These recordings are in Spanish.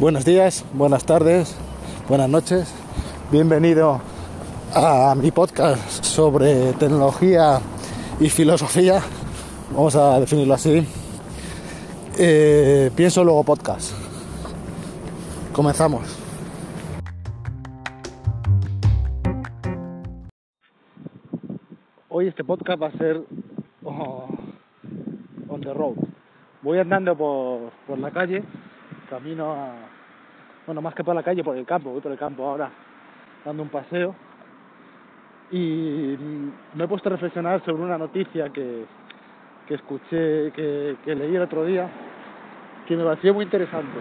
Buenos días, buenas tardes, buenas noches. Bienvenido a mi podcast sobre tecnología y filosofía. Vamos a definirlo así. Eh, pienso luego podcast. Comenzamos. Hoy este podcast va a ser oh, on the road. Voy andando por, por la calle, camino a, bueno, más que por la calle, por el campo, voy por el campo ahora dando un paseo y me he puesto a reflexionar sobre una noticia que, que escuché, que, que leí el otro día, que me pareció muy interesante.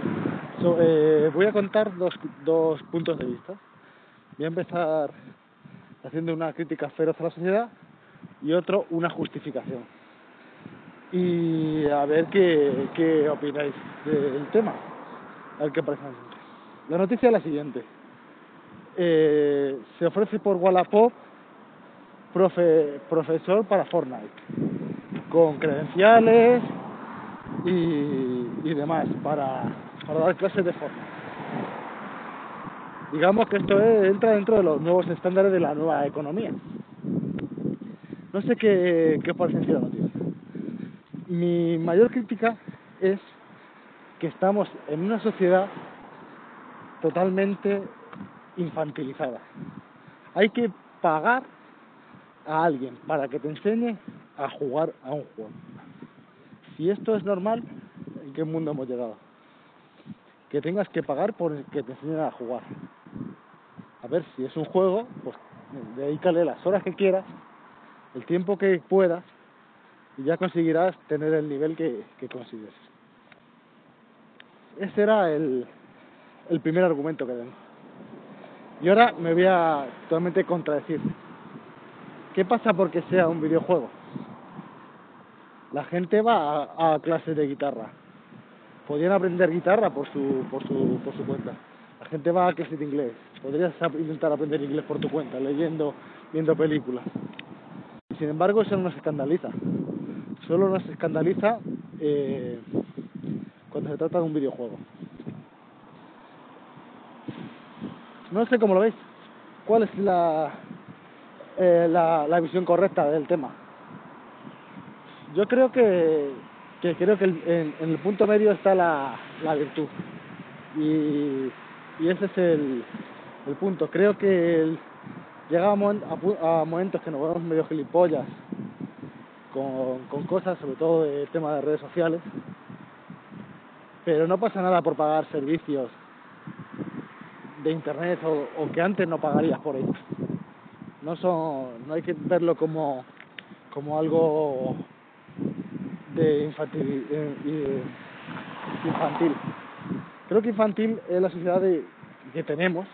Eh, voy a contar dos, dos puntos de vista. Voy a empezar haciendo una crítica feroz a la sociedad y otro una justificación. Y a ver qué, qué opináis del tema, ver qué parece. La noticia es la siguiente. Eh, se ofrece por Wallapop profe, profesor para Fortnite, con credenciales y, demás para, para dar clases de Fortnite. Digamos que esto es, entra dentro de los nuevos estándares de la nueva economía. No sé qué, qué os parece la noticia. Mi mayor crítica es que estamos en una sociedad totalmente infantilizada. Hay que pagar a alguien para que te enseñe a jugar a un juego. Si esto es normal, ¿en qué mundo hemos llegado? Que tengas que pagar por que te enseñen a jugar. A ver, si es un juego, pues dedícale las horas que quieras, el tiempo que puedas, y ya conseguirás tener el nivel que, que consigues. Ese era el, el primer argumento que tengo. Y ahora me voy a totalmente contradecir. ¿Qué pasa porque sea un videojuego? La gente va a, a clases de guitarra. Podrían aprender guitarra por su, por su, por su cuenta. La gente va a clases de inglés. Podrías intentar aprender inglés por tu cuenta, leyendo, viendo películas. Sin embargo, eso no nos escandaliza. Solo nos escandaliza eh, cuando se trata de un videojuego. No sé cómo lo veis. ¿Cuál es la, eh, la, visión correcta del tema? Yo creo que, que creo que en, el punto medio está la, la virtud. Y, y, ese es el, el punto. Creo que el, a, a, momentos que nos vemos medio gilipollas con, con cosas, sobre todo el tema de redes sociales. Pero no pasa nada por pagar servicios de internet o, que antes no pagarías por ellos. No son, no hay que verlo como, como algo de infantil, eh, infantil. Creo que infantil es la sociedad de, que tenemos,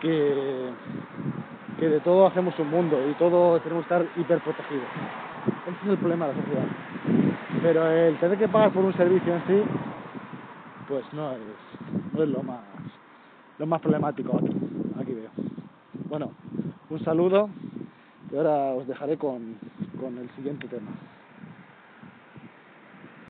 que, que de todo hacemos un mundo y todo tenemos que estar hiperprotegidos. Ese es el problema de la sociedad. Pero el tener que pagar por un servicio en sí, pues no es, no es lo más lo más problemático aquí, aquí veo. Bueno, un saludo y ahora os dejaré con, con el siguiente tema.